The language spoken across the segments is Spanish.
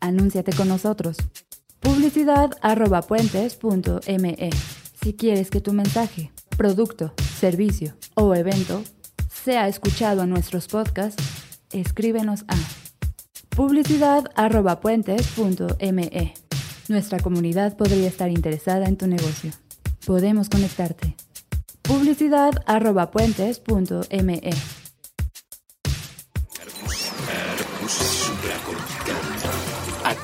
Anúnciate con nosotros. Publicidad arroba puentes.me. Si quieres que tu mensaje, producto, servicio o evento sea escuchado en nuestros podcasts, escríbenos a publicidad arroba puentes.me. Nuestra comunidad podría estar interesada en tu negocio. Podemos conectarte. Publicidad arroba.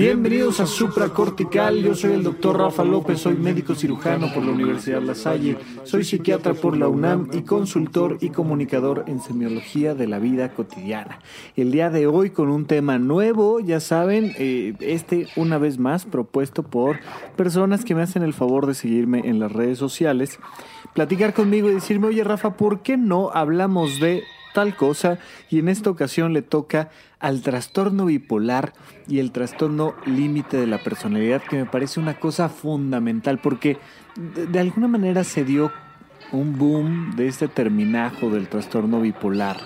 Bienvenidos a Supracortical, yo soy el doctor Rafa López, soy médico cirujano por la Universidad La Salle, soy psiquiatra por la UNAM y consultor y comunicador en semiología de la vida cotidiana. El día de hoy con un tema nuevo, ya saben, eh, este una vez más propuesto por personas que me hacen el favor de seguirme en las redes sociales, platicar conmigo y decirme, oye Rafa, ¿por qué no hablamos de tal cosa? Y en esta ocasión le toca al trastorno bipolar y el trastorno límite de la personalidad, que me parece una cosa fundamental, porque de, alguna manera se dio un boom de este terminajo del trastorno bipolar.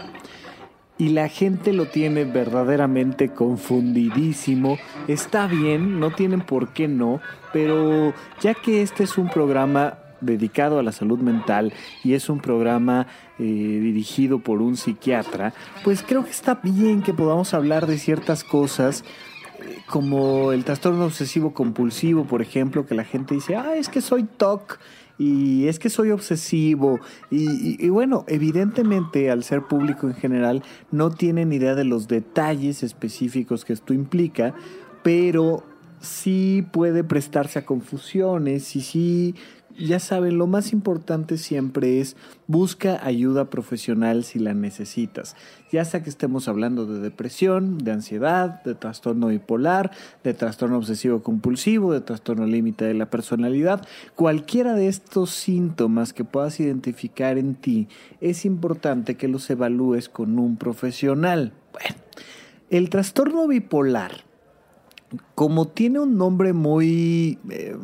Y la gente lo tiene verdaderamente confundidísimo. Está bien, no tienen por qué no, pero ya que este es un programa dedicado a la salud mental y es un programa eh, dirigido por un psiquiatra, pues creo que está bien que podamos hablar de ciertas cosas eh, como el trastorno obsesivo compulsivo, por ejemplo, que la gente dice, ah, es que soy TOC y es que soy obsesivo. Y, y, bueno, evidentemente al ser público en general no tienen idea de los detalles específicos que esto implica, pero sí puede prestarse a confusiones y sí ya saben, lo más importante siempre es busca ayuda profesional si la necesitas. Ya sea que estemos hablando de depresión, de ansiedad, de trastorno bipolar, de trastorno obsesivo compulsivo, de trastorno límite de la personalidad, cualquiera de estos síntomas que puedas identificar en ti, es importante que los evalúes con un profesional. Bueno, el trastorno bipolar como tiene un nombre muy eh,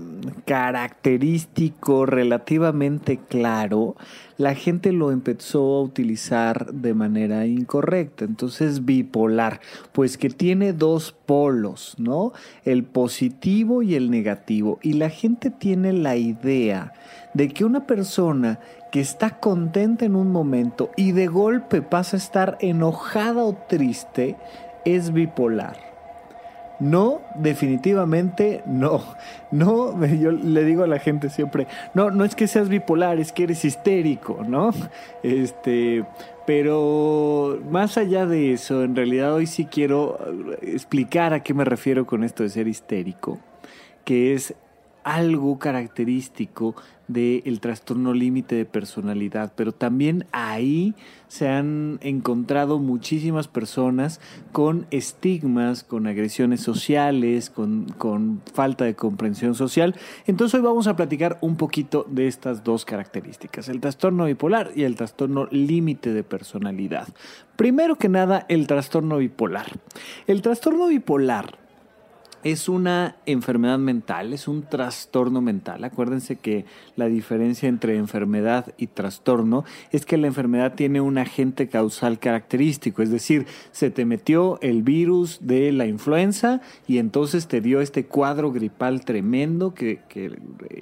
característico, relativamente claro, la gente lo empezó a utilizar de manera incorrecta. Entonces, bipolar, pues que tiene dos polos, ¿no? El positivo y el negativo. Y la gente tiene la idea de que una persona que está contenta en un momento y de golpe pasa a estar enojada o triste, es bipolar. No, definitivamente no. No, yo le digo a la gente siempre, no, no es que seas bipolar, es que eres histérico, ¿no? Este, pero más allá de eso, en realidad hoy sí quiero explicar a qué me refiero con esto de ser histérico, que es algo característico del trastorno límite de personalidad, pero también ahí se han encontrado muchísimas personas con estigmas, con agresiones sociales, con, con, falta de comprensión social. Entonces hoy vamos a platicar un poquito de estas dos características, el trastorno bipolar y el trastorno límite de personalidad. Primero que nada, el trastorno bipolar. El trastorno bipolar es una enfermedad mental, es un trastorno mental. Acuérdense que la diferencia entre enfermedad y trastorno es que la enfermedad tiene un agente causal característico, es decir, se te metió el virus de la influenza y entonces te dio este cuadro gripal tremendo que,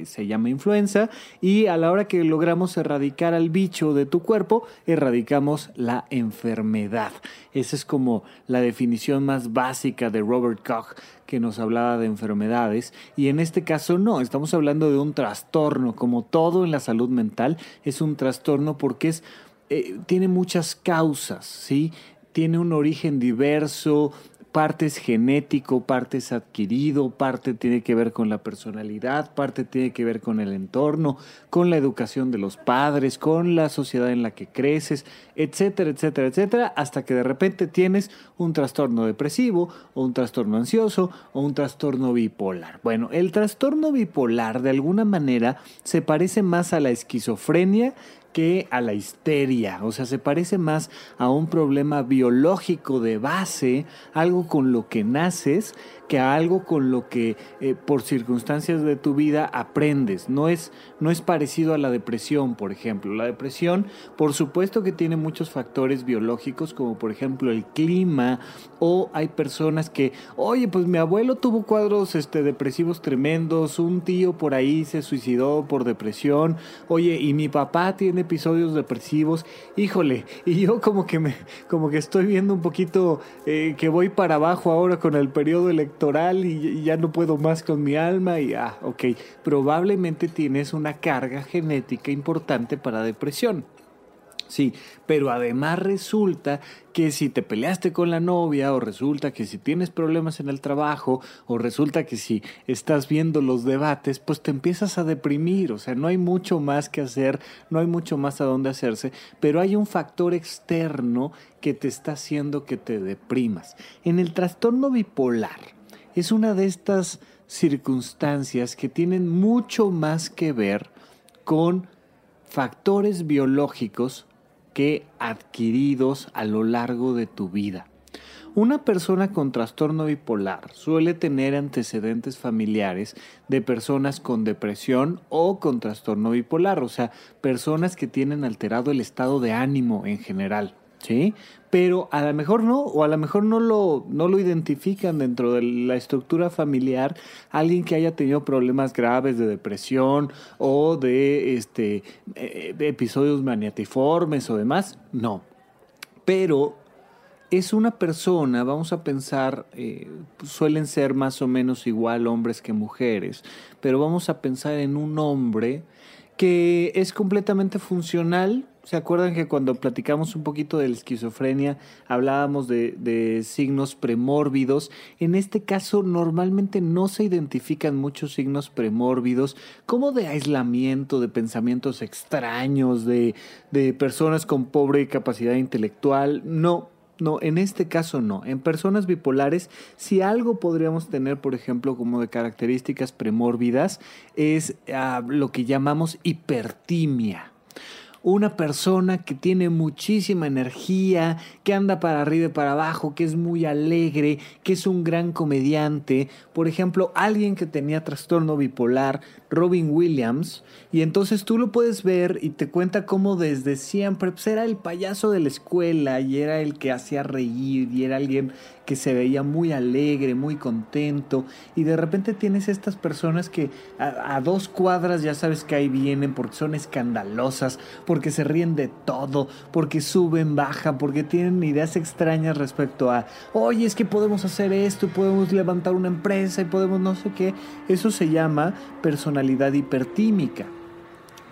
se llama influenza y a la hora que logramos erradicar al bicho de tu cuerpo, erradicamos la enfermedad. Esa es como la definición más básica de Robert Koch que nos hablaba de enfermedades y en este caso no, estamos hablando de un trastorno, como todo en la salud mental es un trastorno porque es eh, tiene muchas causas, ¿sí? Tiene un origen diverso, parte es genético, parte es adquirido, parte tiene que ver con la personalidad, parte tiene que ver con el entorno, con la educación de los padres, con la sociedad en la que creces, etcétera, etcétera, etcétera, hasta que de repente tienes un trastorno depresivo o un trastorno ansioso o un trastorno bipolar. Bueno, el trastorno bipolar de alguna manera se parece más a la esquizofrenia que a la histeria. O sea, se parece más a un problema biológico de base, algo con lo que naces, que a algo con lo que eh, por circunstancias de tu vida aprendes. No es, no es parecido a la depresión, por ejemplo. La depresión, por supuesto que tiene muchos factores biológicos, como por ejemplo el clima, o hay personas que, oye, pues mi abuelo tuvo cuadros este, depresivos tremendos, un tío por ahí se suicidó por depresión, oye, y mi papá tiene episodios depresivos, híjole, y yo como que me, como que estoy viendo un poquito eh, que voy para abajo ahora con el periodo electoral y ya no puedo más con mi alma y ah, ok, probablemente tienes una carga genética importante para depresión. Sí, pero además resulta que si te peleaste con la novia o resulta que si tienes problemas en el trabajo o resulta que si estás viendo los debates, pues te empiezas a deprimir, o sea, no hay mucho más que hacer, no hay mucho más a dónde hacerse, pero hay un factor externo que te está haciendo que te deprimas. En el trastorno bipolar, es una de estas circunstancias que tienen mucho más que ver con factores biológicos que adquiridos a lo largo de tu vida. Una persona con trastorno bipolar suele tener antecedentes familiares de personas con depresión o con trastorno bipolar, o sea, personas que tienen alterado el estado de ánimo en general. ¿Sí? Pero a lo mejor no, o a lo mejor no lo, no lo identifican dentro de la estructura familiar alguien que haya tenido problemas graves de depresión o de, este, eh, episodios maniatiformes o demás, no. Pero es una persona, vamos a pensar, eh, suelen ser más o menos igual hombres que mujeres, pero vamos a pensar en un hombre que es completamente funcional, ¿Se acuerdan que cuando platicamos un poquito de la esquizofrenia hablábamos de, signos premórbidos? En este caso normalmente no se identifican muchos signos premórbidos como de aislamiento, de pensamientos extraños, de, de personas con pobre capacidad intelectual. No, no, en este caso no. En personas bipolares, si algo podríamos tener, por ejemplo, como de características premórbidas, es ah, lo que llamamos hipertimia una persona que tiene muchísima energía, que anda para arriba y para abajo, que es muy alegre, que es un gran comediante. Por ejemplo, alguien que tenía trastorno bipolar, Robin Williams, y entonces tú lo puedes ver y te cuenta cómo desde siempre pues, era el payaso de la escuela y era el que hacía reír y era alguien que se veía muy alegre, muy contento, y de repente tienes estas personas que a, dos cuadras ya sabes que ahí vienen porque son escandalosas, porque se ríen de todo, porque suben, bajan, porque tienen ideas extrañas respecto a, oye, es que podemos hacer esto, podemos levantar una empresa y podemos no sé qué. Eso se llama personalidad hipertímica.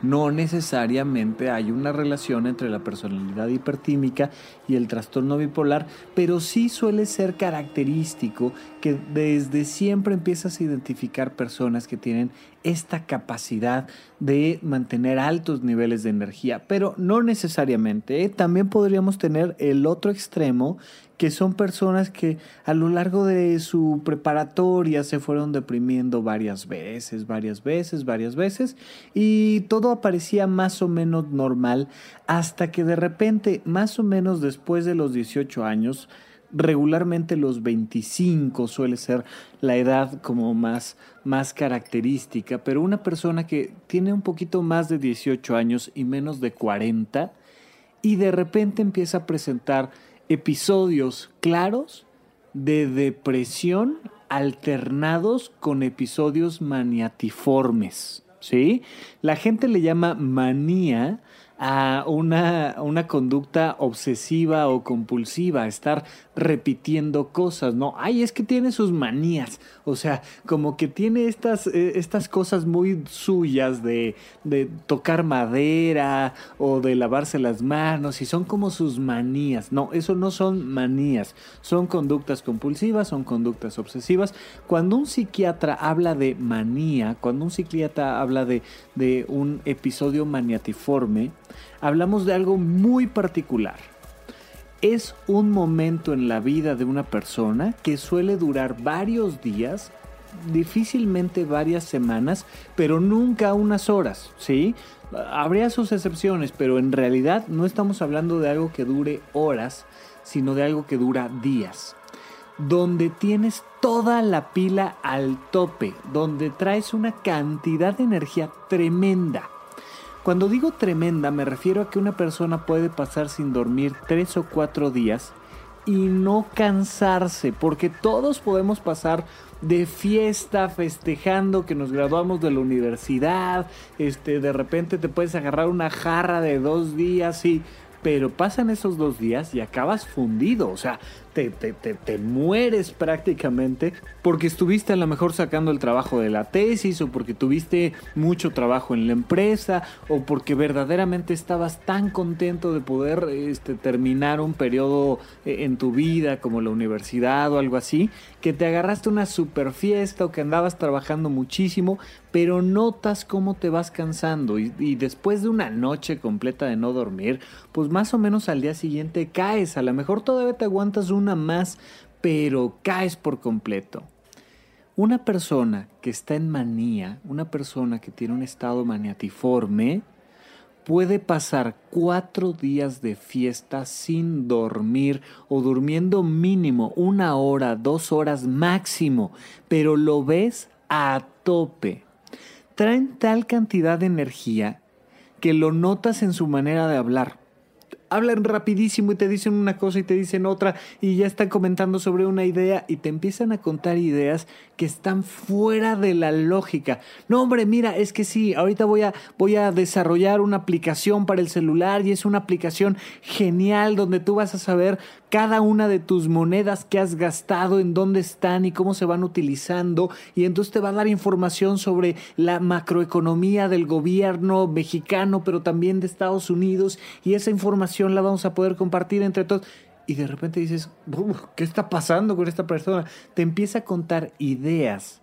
No necesariamente hay una relación entre la personalidad hipertímica y el trastorno bipolar, pero sí suele ser característico que desde siempre empiezas a identificar personas que tienen esta capacidad de mantener altos niveles de energía, pero no necesariamente. ¿eh? También podríamos tener el otro extremo, que son personas que a lo largo de su preparatoria se fueron deprimiendo varias veces, varias veces, varias veces, y todo aparecía más o menos normal hasta que de repente, más o menos después de los 18 años, regularmente los 25 suele ser la edad como más, más característica, pero una persona que tiene un poquito más de 18 años y menos de 40 y de repente empieza a presentar episodios claros de depresión alternados con episodios maniatiformes. ¿sí? La gente le llama manía a una, una, conducta obsesiva o compulsiva, estar repitiendo cosas, ¿no? Ay, es que tiene sus manías, o sea, como que tiene estas, eh, estas cosas muy suyas de, de tocar madera o de lavarse las manos y son como sus manías, no, eso no son manías, son conductas compulsivas, son conductas obsesivas. Cuando un psiquiatra habla de manía, cuando un psiquiatra habla de, de un episodio maniatiforme, hablamos de algo muy particular. Es un momento en la vida de una persona que suele durar varios días difícilmente varias semanas, pero nunca unas horas, ¿sí? Habría sus excepciones, pero en realidad no estamos hablando de algo que dure horas, sino de algo que dura días. Donde tienes toda la pila al tope, donde traes una cantidad de energía tremenda. Cuando digo tremenda me refiero a que una persona puede pasar sin dormir tres o cuatro días y no cansarse, porque todos podemos pasar de fiesta, festejando que nos graduamos de la universidad, este, de repente te puedes agarrar una jarra de dos días y pero pasan esos dos días y acabas fundido, o sea, te, te, te, mueres prácticamente porque estuviste a lo mejor sacando el trabajo de la tesis o porque tuviste mucho trabajo en la empresa o porque verdaderamente estabas tan contento de poder este, terminar un periodo eh, en tu vida como la universidad o algo así, que te agarraste una super fiesta o que andabas trabajando muchísimo, pero notas cómo te vas cansando y, y después de una noche completa de no dormir, pues más o menos al día siguiente caes, a lo mejor todavía te aguantas una más, pero caes por completo. Una persona que está en manía, una persona que tiene un estado maniatiforme, puede pasar cuatro días de fiesta sin dormir o durmiendo mínimo una hora, dos horas máximo, pero lo ves a tope traen tal cantidad de energía que lo notas en su manera de hablar hablan rapidísimo y te dicen una cosa y te dicen otra y ya están comentando sobre una idea y te empiezan a contar ideas que están fuera de la lógica. No, hombre, mira, es que sí, ahorita voy a, voy a desarrollar una aplicación para el celular y es una aplicación genial donde tú vas a saber cada una de tus monedas que has gastado, en dónde están y cómo se van utilizando y entonces te va a dar información sobre la macroeconomía del gobierno mexicano, pero también de Estados Unidos y esa información la vamos a poder compartir entre todos. Y de repente dices, ¿qué está pasando con esta persona? Te empieza a contar ideas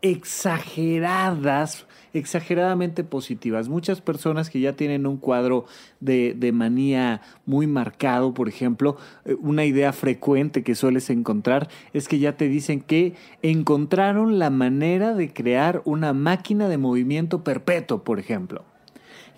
exageradas, exageradamente positivas. Muchas personas que ya tienen un cuadro de, de, manía muy marcado, por ejemplo, eh, una idea frecuente que sueles encontrar es que ya te dicen que encontraron la manera de crear una máquina de movimiento perpetuo, por ejemplo.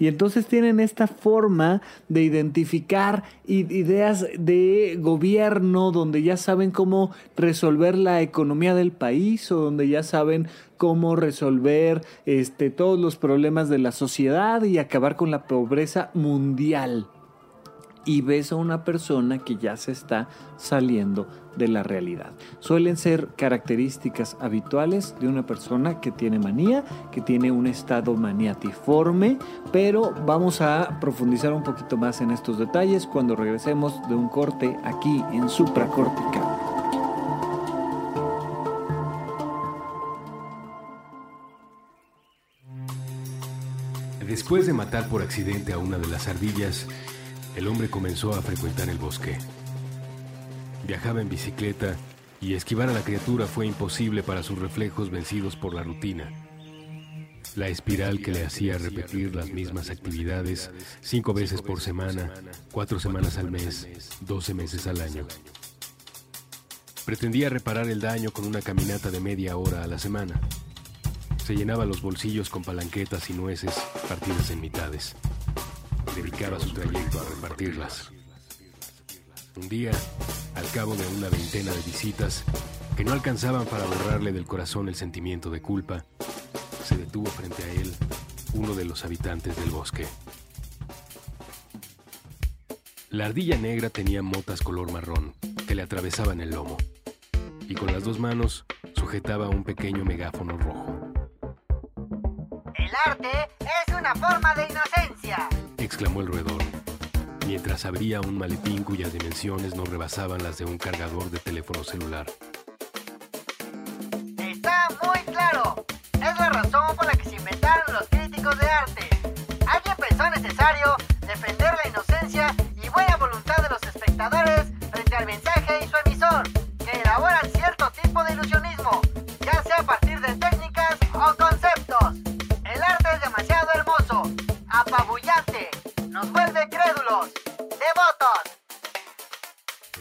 Y entonces tienen esta forma de identificar ideas de gobierno donde ya saben cómo resolver la economía del país o donde ya saben cómo resolver este, todos los problemas de la sociedad y acabar con la pobreza mundial y ves a una persona que ya se está saliendo de la realidad. Suelen ser características habituales de una persona que tiene manía, que tiene un estado maniatiforme, pero vamos a profundizar un poquito más en estos detalles cuando regresemos de un corte aquí en supracórtica. Después de matar por accidente a una de las ardillas, el hombre comenzó a frecuentar el bosque. Viajaba en bicicleta y esquivar a la criatura fue imposible para sus reflejos vencidos por la rutina. La espiral que le hacía repetir las mismas actividades cinco veces por semana, cuatro semanas al mes, doce meses al año. Pretendía reparar el daño con una caminata de media hora a la semana. Se llenaba los bolsillos con palanquetas y nueces partidas en mitades dedicaba su trayecto a repartirlas. Un día, al cabo de una veintena de visitas, que no alcanzaban para borrarle del corazón el sentimiento de culpa, se detuvo frente a él uno de los habitantes del bosque. La ardilla negra tenía motas color marrón que le atravesaban el lomo y con las dos manos sujetaba un pequeño megáfono rojo. El arte es una forma de inocencia, exclamó el roedor, mientras abría un maletín cuyas dimensiones no rebasaban las de un cargador de teléfono celular. Está muy claro. Es la razón por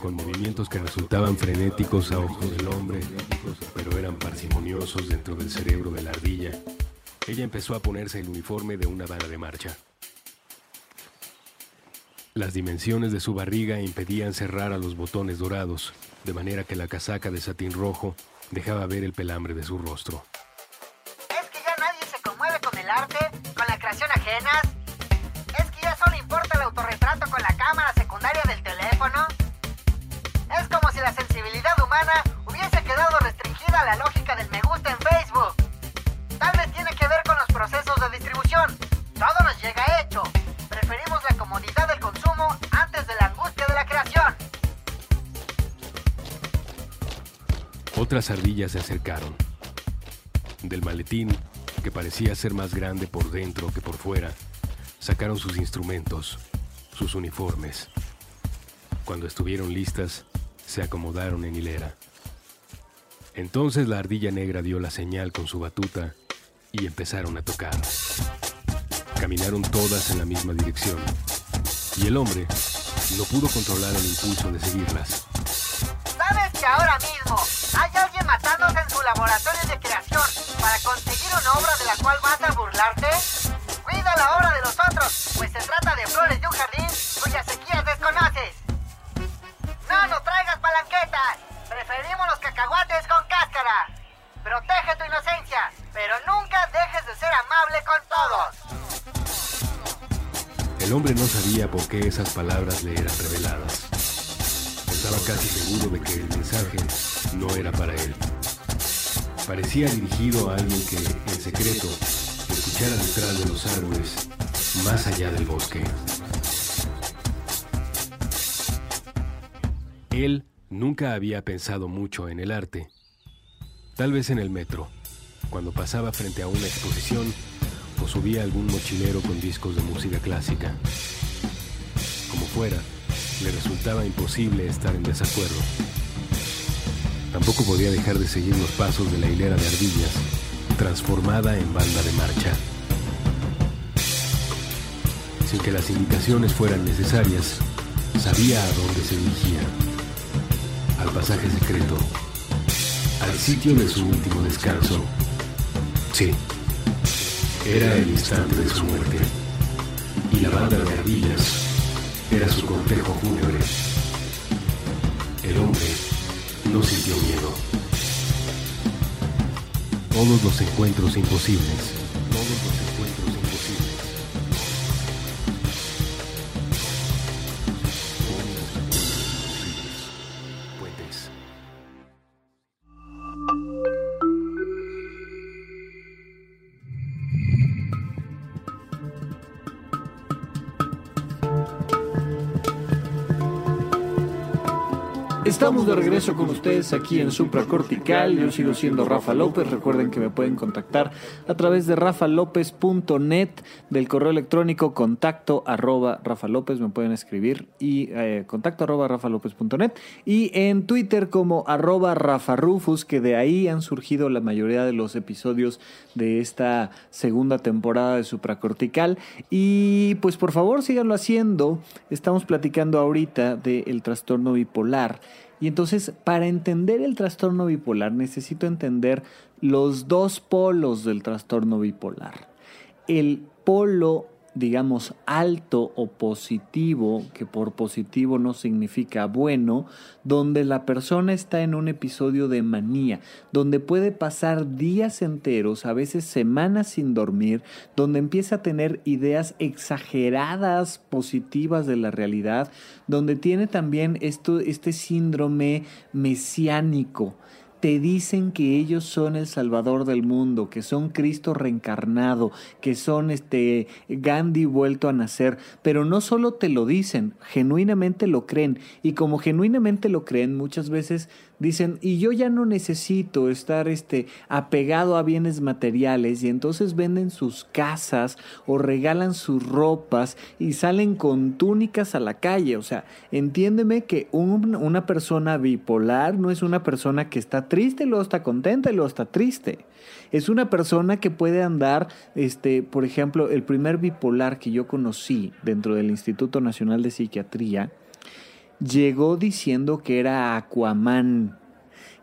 Con movimientos que resultaban frenéticos a ojos del hombre, pero eran parsimoniosos dentro del cerebro de la ardilla, ella empezó a ponerse el uniforme de una bala de marcha. Las dimensiones de su barriga impedían cerrar a los botones dorados, de manera que la casaca de satín rojo dejaba ver el pelambre de su rostro. ¿Es que ya nadie se conmueve con el arte, con la creación ajena? ¿Es que ya solo importa el autorretrato con la cámara secundaria del teléfono? Hubiese quedado restringida la lógica del me gusta en Facebook. Tal vez tiene que ver con los procesos de distribución. Todo nos llega hecho. Preferimos la comodidad del consumo antes de la angustia de la creación. Otras ardillas se acercaron. Del maletín, que parecía ser más grande por dentro que por fuera, sacaron sus instrumentos, sus uniformes. Cuando estuvieron listas, se acomodaron en hilera. Entonces la ardilla negra dio la señal con su batuta y empezaron a tocar. Caminaron todas en la misma dirección y el hombre no pudo controlar el impulso de seguirlas. ¿Sabes que ahora mismo hay alguien matándose en su laboratorio de creación para conseguir una obra de la cual vas a burlarte? Cuida la obra de los hombre no sabía por qué esas palabras le eran reveladas. Estaba casi seguro de que el mensaje no era para él. Parecía dirigido a alguien que, en secreto, escuchara detrás de los árboles, más allá del bosque. Él nunca había pensado mucho en el arte. Tal vez en el metro, cuando pasaba frente a una exposición o subía algún mochilero con discos de música clásica. Como fuera, le resultaba imposible estar en desacuerdo. Tampoco podía dejar de seguir los pasos de la hilera de ardillas, transformada en banda de marcha. Sin que las indicaciones fueran necesarias, sabía a dónde se dirigía. Al pasaje secreto, al sitio de su último descanso. Sí, era el instante de su muerte. Y la banda de ardillas era su cortejo fúnebre. El hombre no sintió miedo. Todos los encuentros imposibles. Estamos de regreso con ustedes aquí en Supracortical. Yo sigo siendo Rafa López. Recuerden que me pueden contactar a través de rafalopez.net, del correo electrónico contacto arroba Rafa López. Me pueden escribir y eh, contacto arroba rafalopez.net y en Twitter como arroba Rafa Rufus, que de ahí han surgido la mayoría de los episodios de esta segunda temporada de Supracortical. Y pues por favor síganlo haciendo. Estamos platicando ahorita del trastorno bipolar. Y entonces, para entender el trastorno bipolar, necesito entender los dos polos del trastorno bipolar. El polo, digamos, alto o positivo, que por positivo no significa bueno, donde la persona está en un episodio de manía, donde puede pasar días enteros, a veces semanas sin dormir, donde empieza a tener ideas exageradas positivas de la realidad, donde tiene también esto, este síndrome mesiánico te dicen que ellos son el salvador del mundo, que son Cristo reencarnado, que son este Gandhi vuelto a nacer, pero no solo te lo dicen, genuinamente lo creen. Y como genuinamente lo creen, muchas veces dicen, "Y yo ya no necesito estar este apegado a bienes materiales" y entonces venden sus casas o regalan sus ropas y salen con túnicas a la calle, o sea, entiéndeme que un- una persona bipolar no es una persona que está triste luego está contenta y luego está triste. Es una persona que puede andar, este, por ejemplo, el primer bipolar que yo conocí dentro del Instituto Nacional de Psiquiatría, llegó diciendo que era Aquaman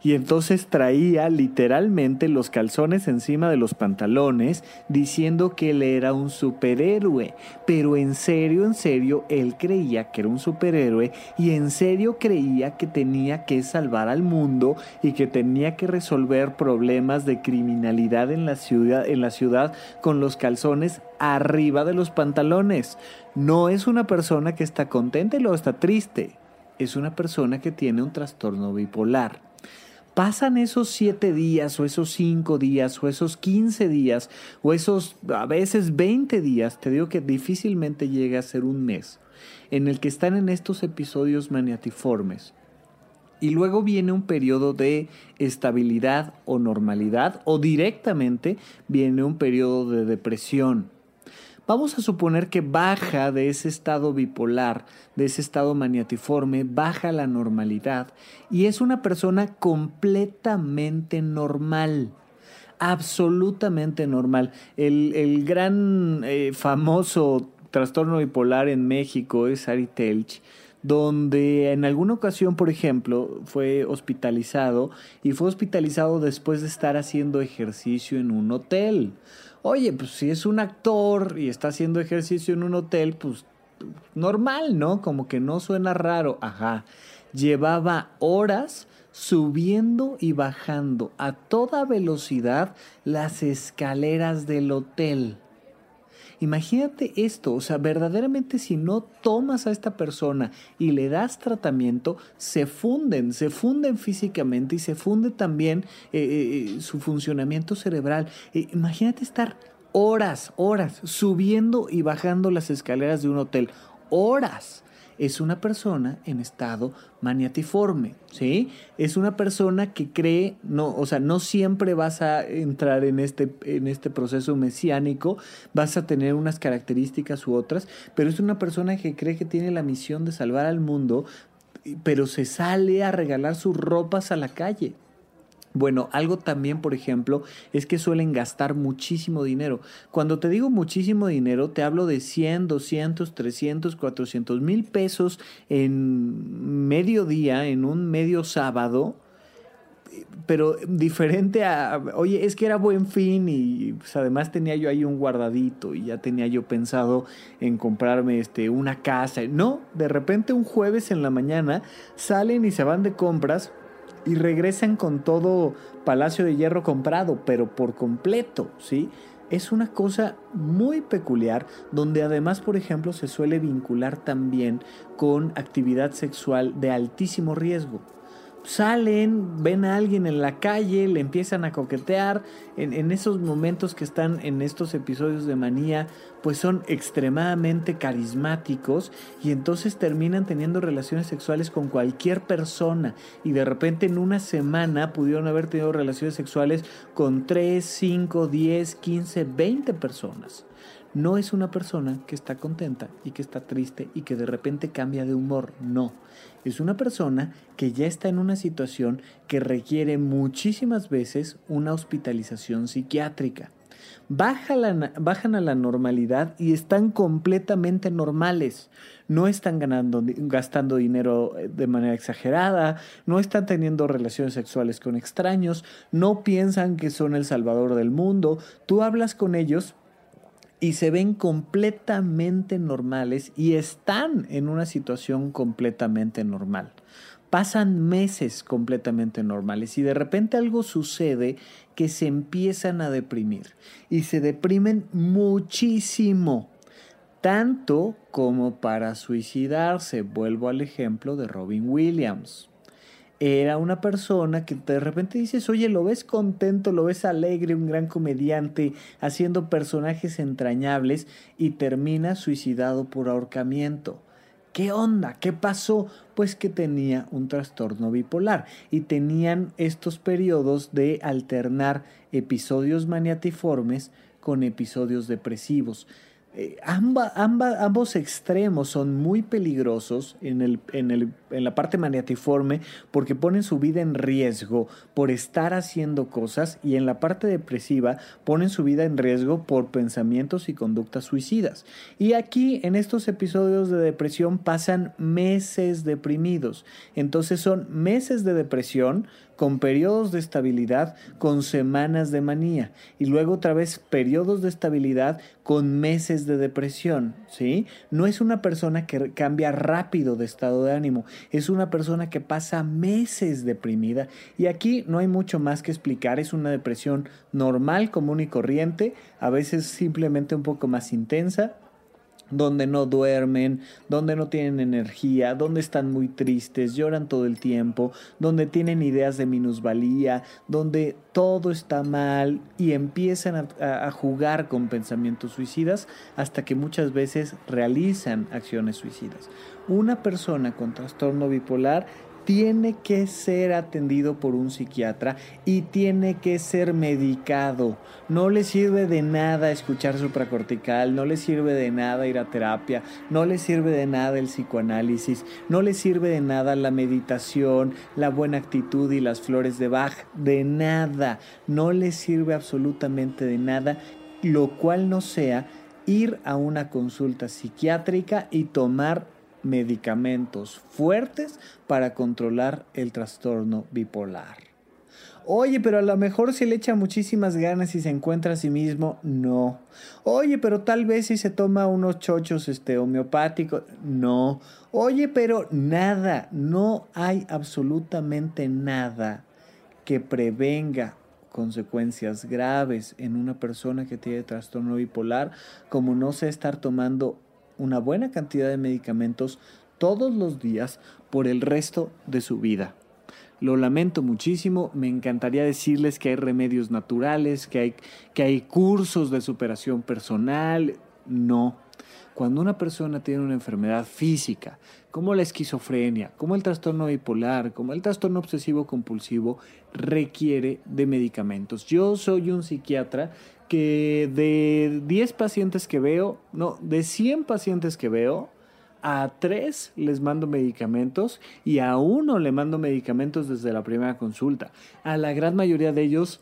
y entonces traía literalmente los calzones encima de los pantalones diciendo que él era un superhéroe. Pero en serio, en serio, él creía que era un superhéroe y en serio creía que tenía que salvar al mundo y que tenía que resolver problemas de criminalidad en la ciudad, en la ciudad con los calzones arriba de los pantalones. No es una persona que está contenta y luego está triste. Es una persona que tiene un trastorno bipolar pasan esos siete días o esos cinco días o esos quince días o esos a veces veinte días, te digo que difícilmente llega a ser un mes, en el que están en estos episodios maniatiformes. Y luego viene un periodo de estabilidad o normalidad o directamente viene un periodo de depresión. Vamos a suponer que baja de ese estado bipolar, de ese estado maniatiforme, baja la normalidad y es una persona completamente normal absolutamente normal. El, gran eh, famoso trastorno bipolar en México es Ari Telch, donde en alguna ocasión, por ejemplo, fue hospitalizado y fue hospitalizado después de estar haciendo ejercicio en un hotel. Oye, pues si es un actor y está haciendo ejercicio en un hotel, pues normal, ¿no? Como que no suena raro. Ajá. Llevaba horas subiendo y bajando a toda velocidad las escaleras del hotel. Imagínate esto, o sea, verdaderamente si no tomas a esta persona y le das tratamiento, se funden, se funden físicamente y se funde también eh, eh, eh, su funcionamiento cerebral. imagínate estar horas, horas subiendo y bajando las escaleras de un hotel, horas es una persona en estado maniatiforme, ¿sí? Es una persona que cree, no, o sea, no siempre vas a entrar en este, en este proceso mesiánico, vas a tener unas características u otras, pero es una persona que cree que tiene la misión de salvar al mundo, pero se sale a regalar sus ropas a la calle. Bueno, algo también, por ejemplo, es que suelen gastar muchísimo dinero. Cuando te digo muchísimo dinero, te hablo de 100, 200, 300, 400 mil pesos en medio día, en un medio sábado, pero diferente a, oye, es que era buen fin y pues, además tenía yo ahí un guardadito y ya tenía yo pensado en comprarme este, una casa. No, de repente un jueves en la mañana salen y se van de compras y regresan con todo Palacio de Hierro comprado, pero por completo, ¿sí? Es una cosa muy peculiar donde además, por ejemplo, se suele vincular también con actividad sexual de altísimo riesgo salen, ven a alguien en la calle, le empiezan a coquetear. En, esos momentos que están en estos episodios de manía, pues son extremadamente carismáticos y entonces terminan teniendo relaciones sexuales con cualquier persona. Y de repente en una semana pudieron haber tenido relaciones sexuales con 3, 5, 10, 15, 20 personas no es una persona que está contenta y que está triste y que de repente cambia de humor, no. Es una persona que ya está en una situación que requiere muchísimas veces una hospitalización psiquiátrica. bajan a la normalidad y están completamente normales. No están ganando, gastando dinero eh, de manera exagerada, no están teniendo relaciones sexuales con extraños, no piensan que son el salvador del mundo. Tú hablas con ellos y se ven completamente normales y están en una situación completamente normal. Pasan meses completamente normales y de repente algo sucede que se empiezan a deprimir y se deprimen muchísimo, tanto como para suicidarse. Vuelvo al ejemplo de Robin Williams era una persona que de repente dices, oye, lo ves contento, lo ves alegre, un gran comediante, haciendo personajes entrañables y termina suicidado por ahorcamiento. ¿Qué onda? ¿Qué pasó? Pues que tenía un trastorno bipolar y tenían estos periodos de alternar episodios maniatiformes con episodios depresivos. Eh, ambos extremos son muy peligrosos en el, en el en la parte maniatiforme porque ponen su vida en riesgo por estar haciendo cosas y en la parte depresiva ponen su vida en riesgo por pensamientos y conductas suicidas. Y aquí en estos episodios de depresión pasan meses deprimidos. Entonces son meses de depresión con periodos de estabilidad, con semanas de manía y luego otra vez periodos de estabilidad con meses de depresión, ¿sí? No es una persona que cambia rápido de estado de ánimo, es una persona que pasa meses deprimida. Y aquí no hay mucho más que explicar, es una depresión normal, común y corriente, a veces simplemente un poco más intensa, donde no duermen, donde no tienen energía, donde están muy tristes, lloran todo el tiempo, donde tienen ideas de minusvalía, donde todo está mal y empiezan a, jugar con pensamientos suicidas hasta que muchas veces realizan acciones suicidas. Una persona con trastorno bipolar tiene que ser atendido por un psiquiatra y tiene que ser medicado. No le sirve de nada escuchar supracortical, no le sirve de nada ir a terapia, no le sirve de nada el psicoanálisis, no le sirve de nada la meditación, la buena actitud y las flores de Bach, de nada. No le sirve absolutamente de nada, lo cual no sea ir a una consulta psiquiátrica y tomar medicamentos fuertes para controlar el trastorno bipolar. Oye, pero a lo mejor si le echa muchísimas ganas y se encuentra a sí mismo, no. Oye, pero tal vez si se toma unos chochos este, homeopáticos, no. Oye, pero nada, no hay absolutamente nada que prevenga consecuencias graves en una persona que tiene trastorno bipolar, como no se estar tomando una buena cantidad de medicamentos todos los días por el resto de su vida. Lo lamento muchísimo, me encantaría decirles que hay remedios naturales, que hay, que hay cursos de superación personal. No. Cuando una persona tiene una enfermedad física, como la esquizofrenia, como el trastorno bipolar, como el trastorno obsesivo compulsivo, requiere de medicamentos. Yo soy un psiquiatra que de 10 pacientes que veo, no, de 100 pacientes que veo, a 3 les mando medicamentos y a uno le mando medicamentos desde la primera consulta. A la gran mayoría de ellos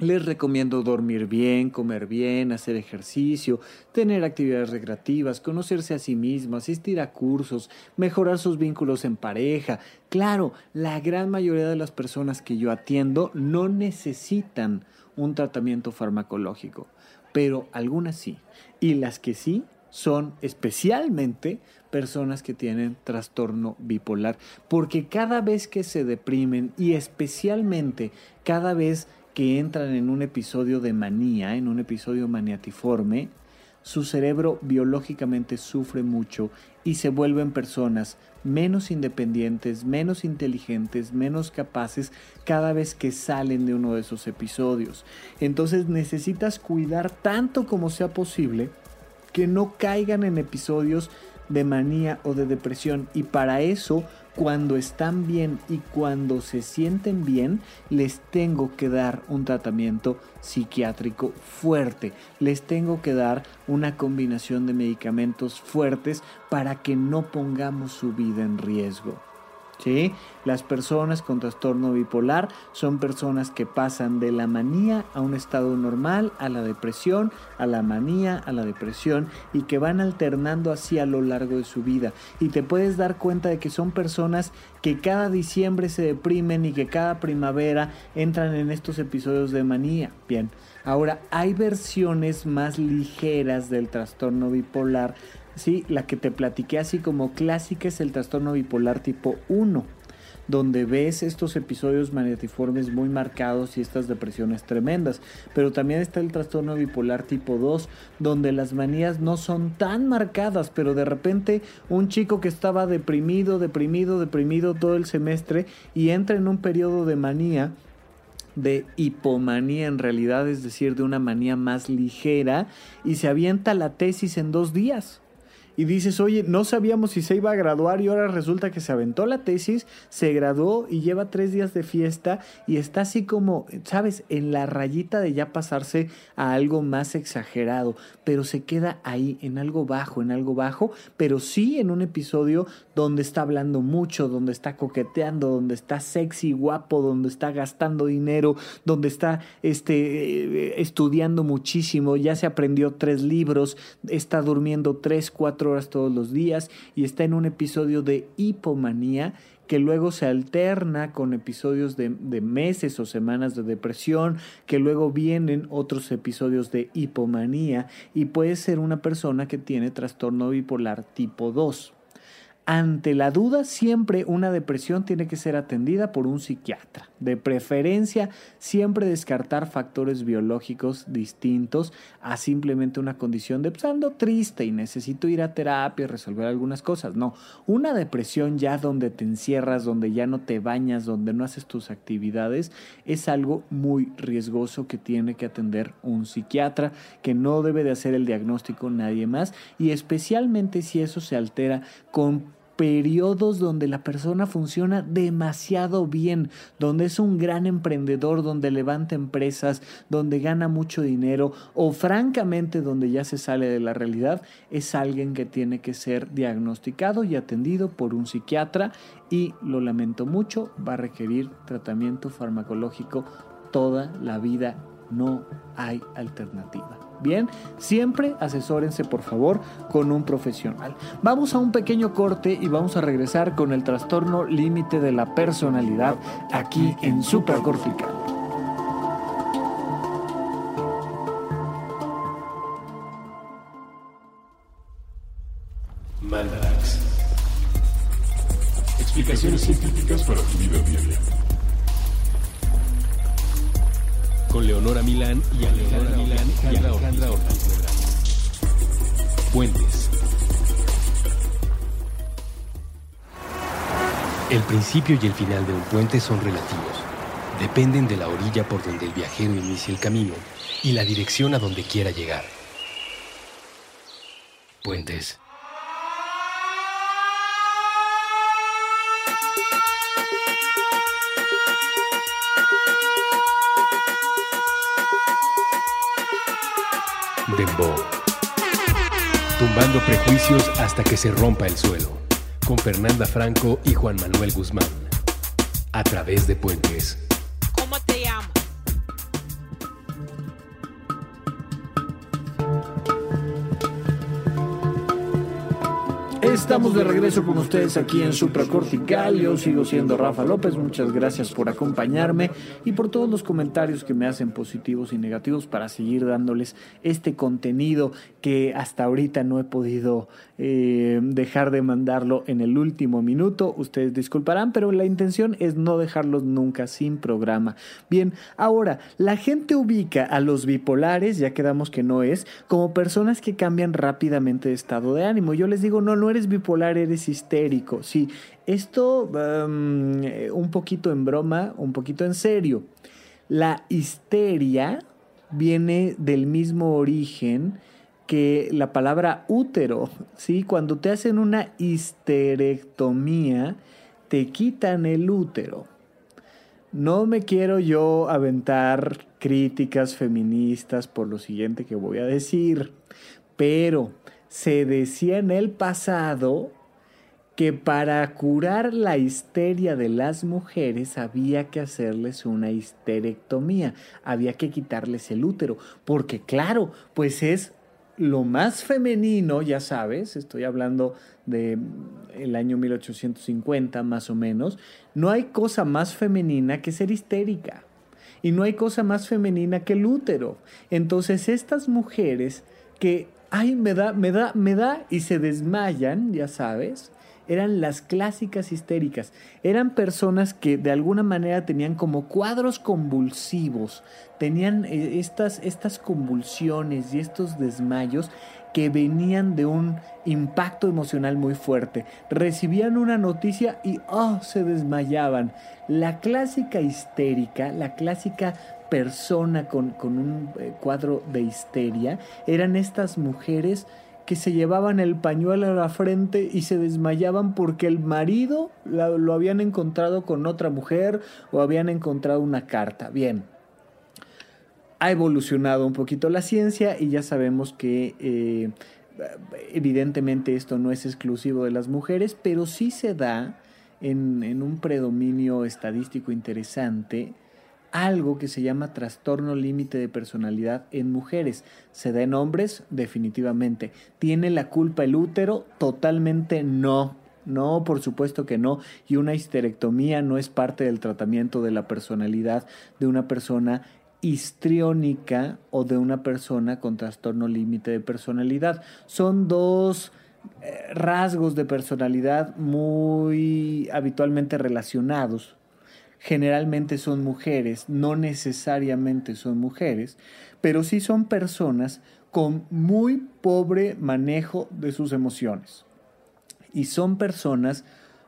les recomiendo dormir bien, comer bien, hacer ejercicio, tener actividades recreativas, conocerse a sí mismo, asistir a cursos, mejorar sus vínculos en pareja. Claro, la gran mayoría de las personas que yo atiendo no necesitan un tratamiento farmacológico, pero algunas sí. Y las que sí son especialmente personas que tienen trastorno bipolar, porque cada vez que se deprimen y especialmente cada vez que entran en un episodio de manía, en un episodio maniatiforme, su cerebro biológicamente sufre mucho y se vuelven personas menos independientes, menos inteligentes, menos capaces cada vez que salen de uno de esos episodios. Entonces necesitas cuidar tanto como sea posible que no caigan en episodios de manía o de depresión y para eso cuando están bien y cuando se sienten bien, les tengo que dar un tratamiento psiquiátrico fuerte. Les tengo que dar una combinación de medicamentos fuertes para que no pongamos su vida en riesgo. ¿Sí? Las personas con trastorno bipolar son personas que pasan de la manía a un estado normal, a la depresión, a la manía, a la depresión y que van alternando así a lo largo de su vida. Y te puedes dar cuenta de que son personas que cada diciembre se deprimen y que cada primavera entran en estos episodios de manía. Bien, ahora hay versiones más ligeras del trastorno bipolar Sí, la que te platiqué así como clásica es el trastorno bipolar tipo 1, donde ves estos episodios maniatiformes muy marcados y estas depresiones tremendas. Pero también está el trastorno bipolar tipo 2, donde las manías no son tan marcadas, pero de repente un chico que estaba deprimido, deprimido, deprimido todo el semestre y entra en un periodo de manía de hipomanía en realidad, es decir, de una manía más ligera, y se avienta la tesis en dos días y dices, oye, no sabíamos si se iba a graduar y ahora resulta que se aventó la tesis, se graduó y lleva tres días de fiesta y está así como, sabes, en la rayita de ya pasarse a algo más exagerado, pero se queda ahí en algo bajo, en algo bajo, pero sí en un episodio donde está hablando mucho, donde está coqueteando, donde está sexy, guapo, donde está gastando dinero, donde está este, eh, estudiando muchísimo, ya se aprendió tres libros, está durmiendo tres, cuatro horas todos los días y está en un episodio de hipomanía que luego se alterna con episodios de, de, meses o semanas de depresión, que luego vienen otros episodios de hipomanía y puede ser una persona que tiene trastorno bipolar tipo 2. Ante la duda, siempre una depresión tiene que ser atendida por un psiquiatra. De preferencia, siempre descartar factores biológicos distintos a simplemente una condición de pues, ando triste y necesito ir a terapia y resolver algunas cosas. No, una depresión ya donde te encierras, donde ya no te bañas, donde no haces tus actividades, es algo muy riesgoso que tiene que atender un psiquiatra, que no debe de hacer el diagnóstico nadie más y especialmente si eso se altera con periodos donde la persona funciona demasiado bien, donde es un gran emprendedor, donde levanta empresas, donde gana mucho dinero o francamente donde ya se sale de la realidad, es alguien que tiene que ser diagnosticado y atendido por un psiquiatra y lo lamento mucho, va a requerir tratamiento farmacológico toda la vida, no hay alternativa. Bien, siempre asesórense por favor con un profesional. Vamos a un pequeño corte y vamos a regresar con el trastorno límite de la personalidad aquí en Supracortical. Principio y el final de un puente son relativos. Dependen de la orilla por donde el viajero inicia el camino y la dirección a donde quiera llegar. Puentes. Dembow. Tumbando prejuicios hasta que se rompa el suelo. Con Fernanda Franco y Juan Manuel Guzmán. A través de puentes. Estamos de regreso con ustedes aquí en Supracortical. Yo sigo siendo Rafa López. Muchas gracias por acompañarme y por todos los comentarios que me hacen positivos y negativos para seguir dándoles este contenido que hasta ahorita no he podido eh, dejar de mandarlo en el último minuto. Ustedes disculparán, pero la intención es no dejarlos nunca sin programa. Bien, ahora, la gente ubica a los bipolares, ya quedamos que no es, como personas que cambian rápidamente de estado de ánimo. Yo les digo, no, no eres bipolar, eres histérico. Sí, esto um, un poquito en broma, un poquito en serio. La histeria viene del mismo origen que la palabra útero, ¿sí? Cuando te hacen una histerectomía, te quitan el útero. No me quiero yo aventar críticas feministas por lo siguiente que voy a decir, pero se decía en el pasado que para curar la histeria de las mujeres había que hacerles una histerectomía, había que quitarles el útero, porque claro, pues es lo más femenino, ya sabes, estoy hablando de el año 1850 más o menos, no hay cosa más femenina que ser histérica. Y no hay cosa más femenina que el útero. Entonces estas mujeres que ay, me da, me da, me da, y se desmayan, ya sabes, eran las clásicas histéricas. Eran personas que de alguna manera tenían como cuadros convulsivos, tenían eh, estas, estas convulsiones y estos desmayos que venían de un impacto emocional muy fuerte. Recibían una noticia y oh, se desmayaban. La clásica histérica, la clásica persona con, con un eh, cuadro de histeria, eran estas mujeres que se llevaban el pañuelo a la frente y se desmayaban porque el marido lo habían encontrado con otra mujer o habían encontrado una carta. Bien, ha evolucionado un poquito la ciencia y ya sabemos que eh, evidentemente esto no es exclusivo de las mujeres, pero sí se da en, en un predominio estadístico interesante algo que se llama trastorno límite de personalidad en mujeres. ¿Se da en hombres? Definitivamente. ¿Tiene la culpa el útero? Totalmente no. No, por supuesto que no. Y una histerectomía no es parte del tratamiento de la personalidad de una persona histriónica o de una persona con trastorno límite de personalidad. Son dos eh, rasgos de personalidad muy habitualmente relacionados generalmente son mujeres, no necesariamente son mujeres, pero sí son personas con muy pobre manejo de sus emociones. Y son personas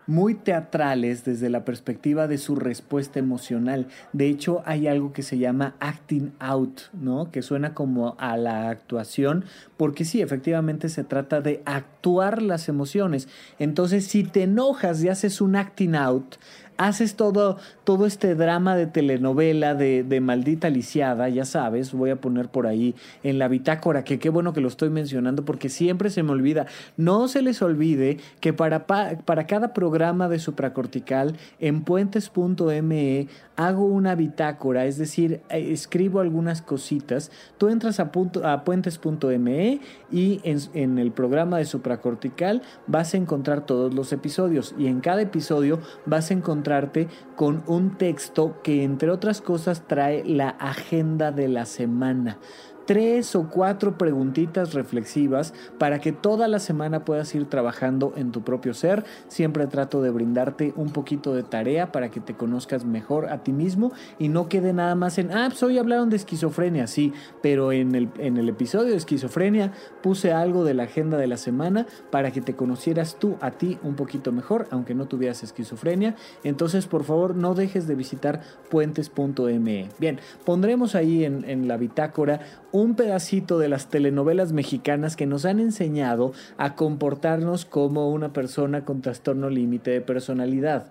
muy teatrales desde la perspectiva de su respuesta emocional. De hecho, hay algo que se llama acting out, ¿no? Que suena como a la actuación, porque sí, efectivamente se trata de actuar las emociones. Entonces, si te enojas y haces un acting out, haces todo, todo este drama de telenovela de, de, maldita lisiada, ya sabes, voy a poner por ahí en la bitácora, que qué bueno que lo estoy mencionando porque siempre se me olvida. No se les olvide que para, para cada programa de supracortical en puentes.me hago una bitácora, es decir, eh, escribo algunas cositas. Tú entras a, punto, a puentes.me y en, en el programa de supracortical vas a encontrar todos los episodios y en cada episodio vas a encontrarte con un texto que entre otras cosas trae la agenda de la semana tres o cuatro preguntitas reflexivas para que toda la semana puedas ir trabajando en tu propio ser. Siempre trato de brindarte un poquito de tarea para que te conozcas mejor a ti mismo y no quede nada más en, ah, pues hoy hablaron de esquizofrenia, sí, pero en el, en el episodio de esquizofrenia puse algo de la agenda de la semana para que te conocieras tú a ti un poquito mejor, aunque no tuvieras esquizofrenia. Entonces, por favor, no dejes de visitar puentes.me. Bien, pondremos ahí en, en la bitácora un pedacito de las telenovelas mexicanas que nos han enseñado a comportarnos como una persona con trastorno límite de personalidad.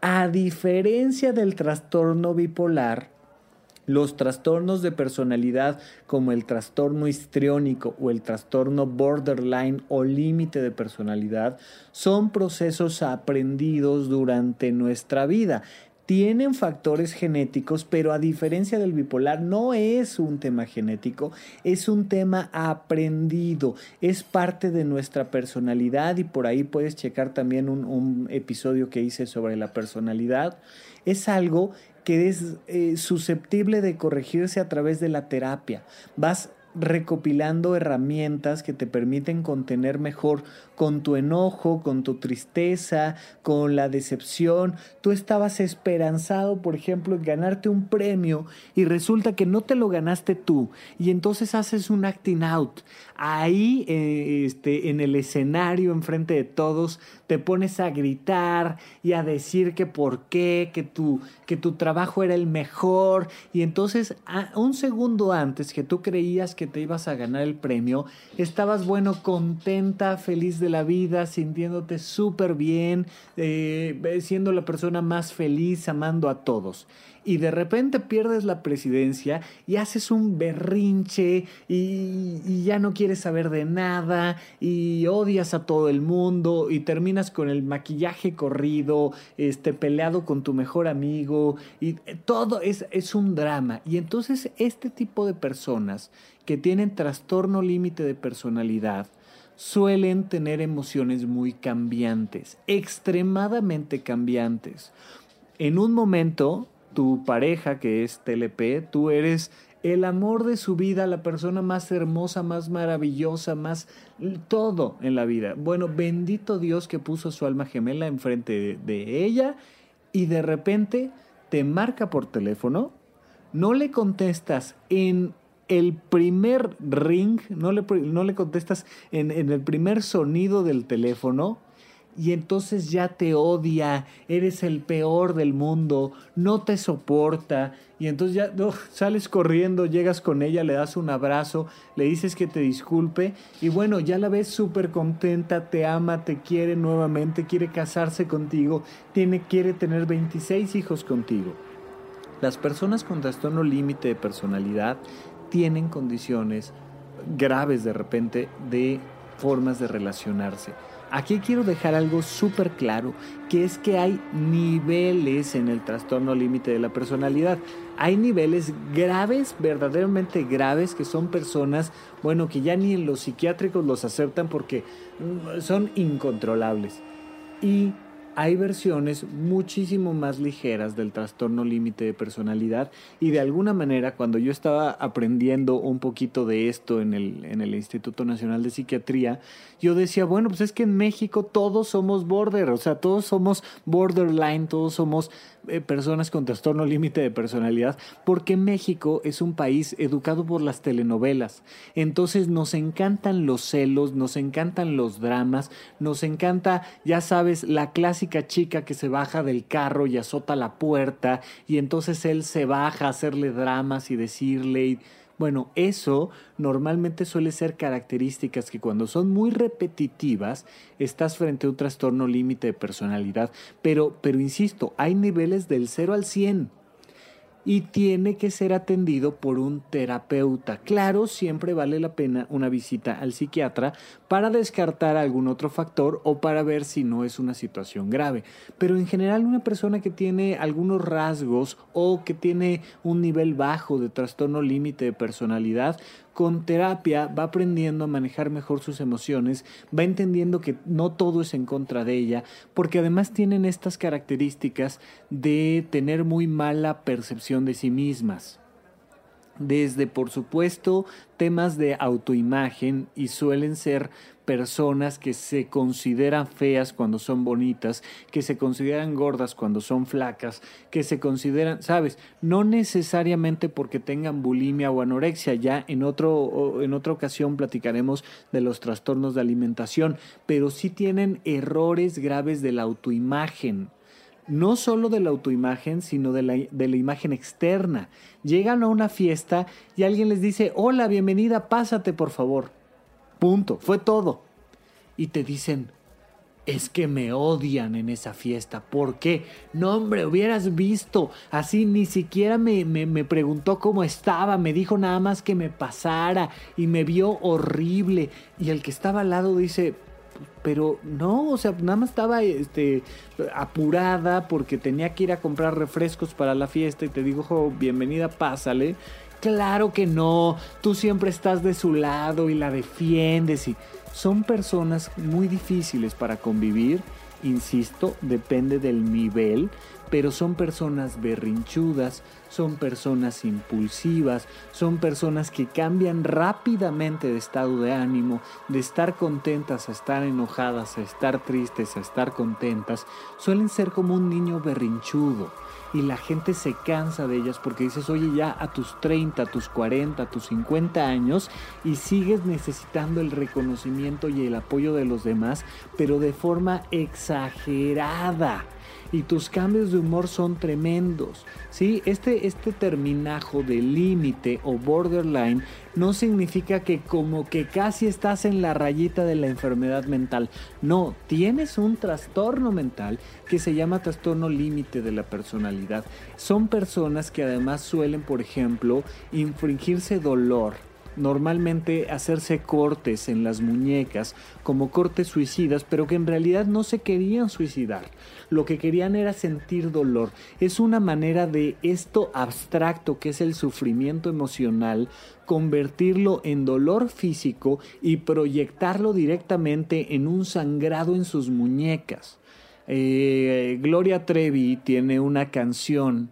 A diferencia del trastorno bipolar, los trastornos de personalidad como el trastorno histriónico o el trastorno borderline o límite de personalidad son procesos aprendidos durante nuestra vida tienen factores genéticos, pero a diferencia del bipolar no es un tema genético, es un tema aprendido, es parte de nuestra personalidad y por ahí puedes checar también un, episodio que hice sobre la personalidad. Es algo que es eh, susceptible de corregirse a través de la terapia. Vas recopilando herramientas que te permiten contener mejor con tu enojo, con tu tristeza, con la decepción. Tú estabas esperanzado, por ejemplo, en ganarte un premio y resulta que no te lo ganaste tú y entonces haces un acting out. Ahí, eh, este, en el escenario, enfrente de todos, te pones a gritar y a decir que por qué, que tu, que tu trabajo era el mejor y entonces un segundo antes que tú creías que te ibas a ganar el premio, estabas, bueno, contenta, feliz de la vida, sintiéndote súper bien, eh, siendo la persona más feliz, amando a todos y de repente pierdes la presidencia y haces un berrinche y, ya no quieres saber de nada y odias a todo el mundo y terminas con el maquillaje corrido, este, peleado con tu mejor amigo y todo es, es un drama. Y entonces este tipo de personas que tienen trastorno límite de personalidad, suelen tener emociones muy cambiantes, extremadamente cambiantes. En un momento tu pareja que es TLP, tú eres el amor de su vida, la persona más hermosa, más maravillosa, más todo en la vida. Bueno, bendito Dios que puso su alma gemela enfrente de, ella y de repente te marca por teléfono, no le contestas en el primer ring, no le, no le contestas en, en el primer sonido del teléfono y entonces ya te odia, eres el peor del mundo, no te soporta y entonces ya sales corriendo, llegas con ella, le das un abrazo, le dices que te disculpe y bueno, ya la ves súper contenta, te ama, te quiere nuevamente, quiere casarse contigo, tiene, quiere tener 26 hijos contigo. Las personas con trastorno límite de personalidad tienen condiciones graves de repente de formas de relacionarse. Aquí quiero dejar algo súper claro, que es que hay niveles en el trastorno límite de la personalidad. Hay niveles graves, verdaderamente graves, que son personas, bueno, que ya ni en los psiquiátricos los aceptan porque mm, son incontrolables. Y hay versiones muchísimo más ligeras del trastorno límite de personalidad y de alguna manera cuando yo estaba aprendiendo un poquito de esto en el, en el Instituto Nacional de Psiquiatría, yo decía, bueno, pues es que en México todos somos border, o sea, todos somos borderline, todos somos personas con trastorno límite de personalidad, porque México es un país educado por las telenovelas. Entonces nos encantan los celos, nos encantan los dramas, nos encanta, ya sabes, la clásica chica que se baja del carro y azota la puerta y entonces él se baja a hacerle dramas y decirle... Bueno, eso normalmente suele ser características que cuando son muy repetitivas estás frente a un trastorno límite de personalidad. Pero, pero insisto, hay niveles del 0 al 100 y tiene que ser atendido por un terapeuta. Claro, siempre vale la pena una visita al psiquiatra para descartar algún otro factor o para ver si no es una situación grave. Pero en general una persona que tiene algunos rasgos o que tiene un nivel bajo de trastorno límite de personalidad con terapia va aprendiendo a manejar mejor sus emociones, va entendiendo que no todo es en contra de ella, porque además tienen estas características de tener muy mala percepción de sí mismas. Desde por supuesto temas de autoimagen y suelen ser personas que se consideran feas cuando son bonitas, que se consideran gordas cuando son flacas, que se consideran, sabes, no necesariamente porque tengan bulimia o anorexia, ya en otro en otra ocasión platicaremos de los trastornos de alimentación, pero sí tienen errores graves de la autoimagen no solo de la autoimagen, sino de la, de la, imagen externa. Llegan a una fiesta y alguien les dice, hola, bienvenida, pásate por favor. Punto, fue todo. Y te dicen, es que me odian en esa fiesta. ¿Por qué? No, hombre, hubieras visto. Así ni siquiera me, me, me, preguntó cómo estaba. Me dijo nada más que me pasara. Y me vio horrible. Y el que estaba al lado dice, pero no, o sea, nada más estaba este, apurada porque tenía que ir a comprar refrescos para la fiesta y te digo, bienvenida, pásale. Claro que no, tú siempre estás de su lado y la defiendes y son personas muy difíciles para convivir, insisto, depende del nivel, pero son personas berrinchudas, son personas impulsivas, son personas que cambian rápidamente de estado de ánimo, de estar contentas a estar enojadas, a estar tristes, a estar contentas, suelen ser como un niño berrinchudo y la gente se cansa de ellas porque dices, oye, ya a tus 30, a tus 40, a tus 50 años y sigues necesitando el reconocimiento y el apoyo de los demás, pero de forma exagerada y tus cambios de humor son tremendos. ¿sí? Este, este terminajo de límite o borderline no significa que como que casi estás en la rayita de la enfermedad mental. No, tienes un trastorno mental que se llama trastorno límite de la personalidad. Son personas que además suelen, por ejemplo, infringirse dolor normalmente hacerse cortes en las muñecas como cortes suicidas, pero que en realidad no se querían suicidar. Lo que querían era sentir dolor. Es una manera de esto abstracto que es el sufrimiento emocional, convertirlo en dolor físico y proyectarlo directamente en un sangrado en sus muñecas. Eh, Gloria Trevi tiene una canción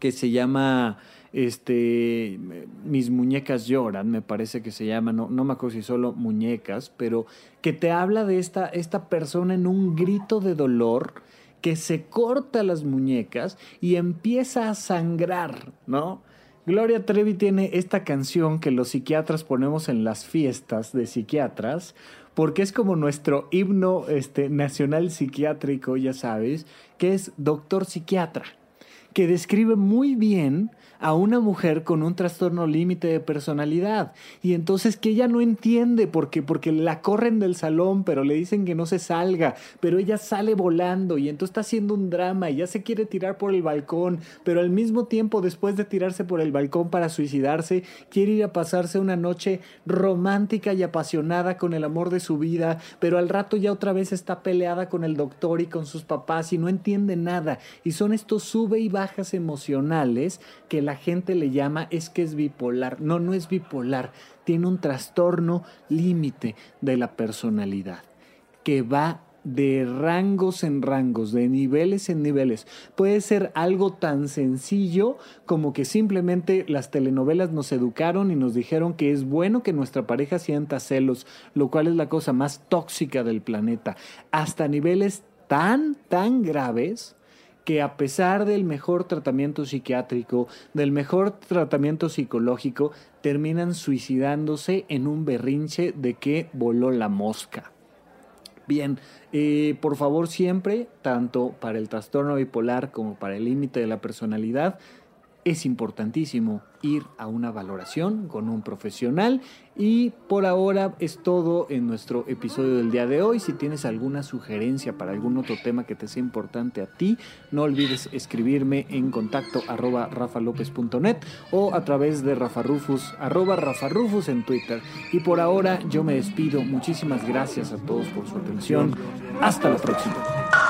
que se llama este, mis muñecas lloran, me parece que se llama, no, no me acuerdo si solo muñecas, pero que te habla de esta, esta persona en un grito de dolor que se corta las muñecas y empieza a sangrar, ¿no? Gloria Trevi tiene esta canción que los psiquiatras ponemos en las fiestas de psiquiatras porque es como nuestro himno este, nacional psiquiátrico, ya sabes, que es Doctor Psiquiatra, que describe muy bien a una mujer con un trastorno límite de personalidad. Y entonces que ella no entiende porque, porque la corren del salón, pero le dicen que no se salga, pero ella sale volando y entonces está haciendo un drama y ya se quiere tirar por el balcón, pero al mismo tiempo después de tirarse por el balcón para suicidarse, quiere ir a pasarse una noche romántica y apasionada con el amor de su vida, pero al rato ya otra vez está peleada con el doctor y con sus papás y no entiende nada. Y son estos sube y bajas emocionales que la gente le llama es que es bipolar. No, no es bipolar. Tiene un trastorno límite de la personalidad que va de rangos en rangos, de niveles en niveles. Puede ser algo tan sencillo como que simplemente las telenovelas nos educaron y nos dijeron que es bueno que nuestra pareja sienta celos, lo cual es la cosa más tóxica del planeta, hasta niveles tan, tan graves que a pesar del mejor tratamiento psiquiátrico, del mejor tratamiento psicológico, terminan suicidándose en un berrinche de que voló la mosca. Bien, eh, por favor siempre, tanto para el trastorno bipolar como para el límite de la personalidad, es importantísimo ir a una valoración con un profesional y por ahora es todo en nuestro episodio del día de hoy. Si tienes alguna sugerencia para algún otro tema que te sea importante a ti, no olvides escribirme en contacto arroba rafalopez.net o a través de rafarufus arroba rafarufus en Twitter. Y por ahora yo me despido. Muchísimas gracias a todos por su atención. Hasta la próxima.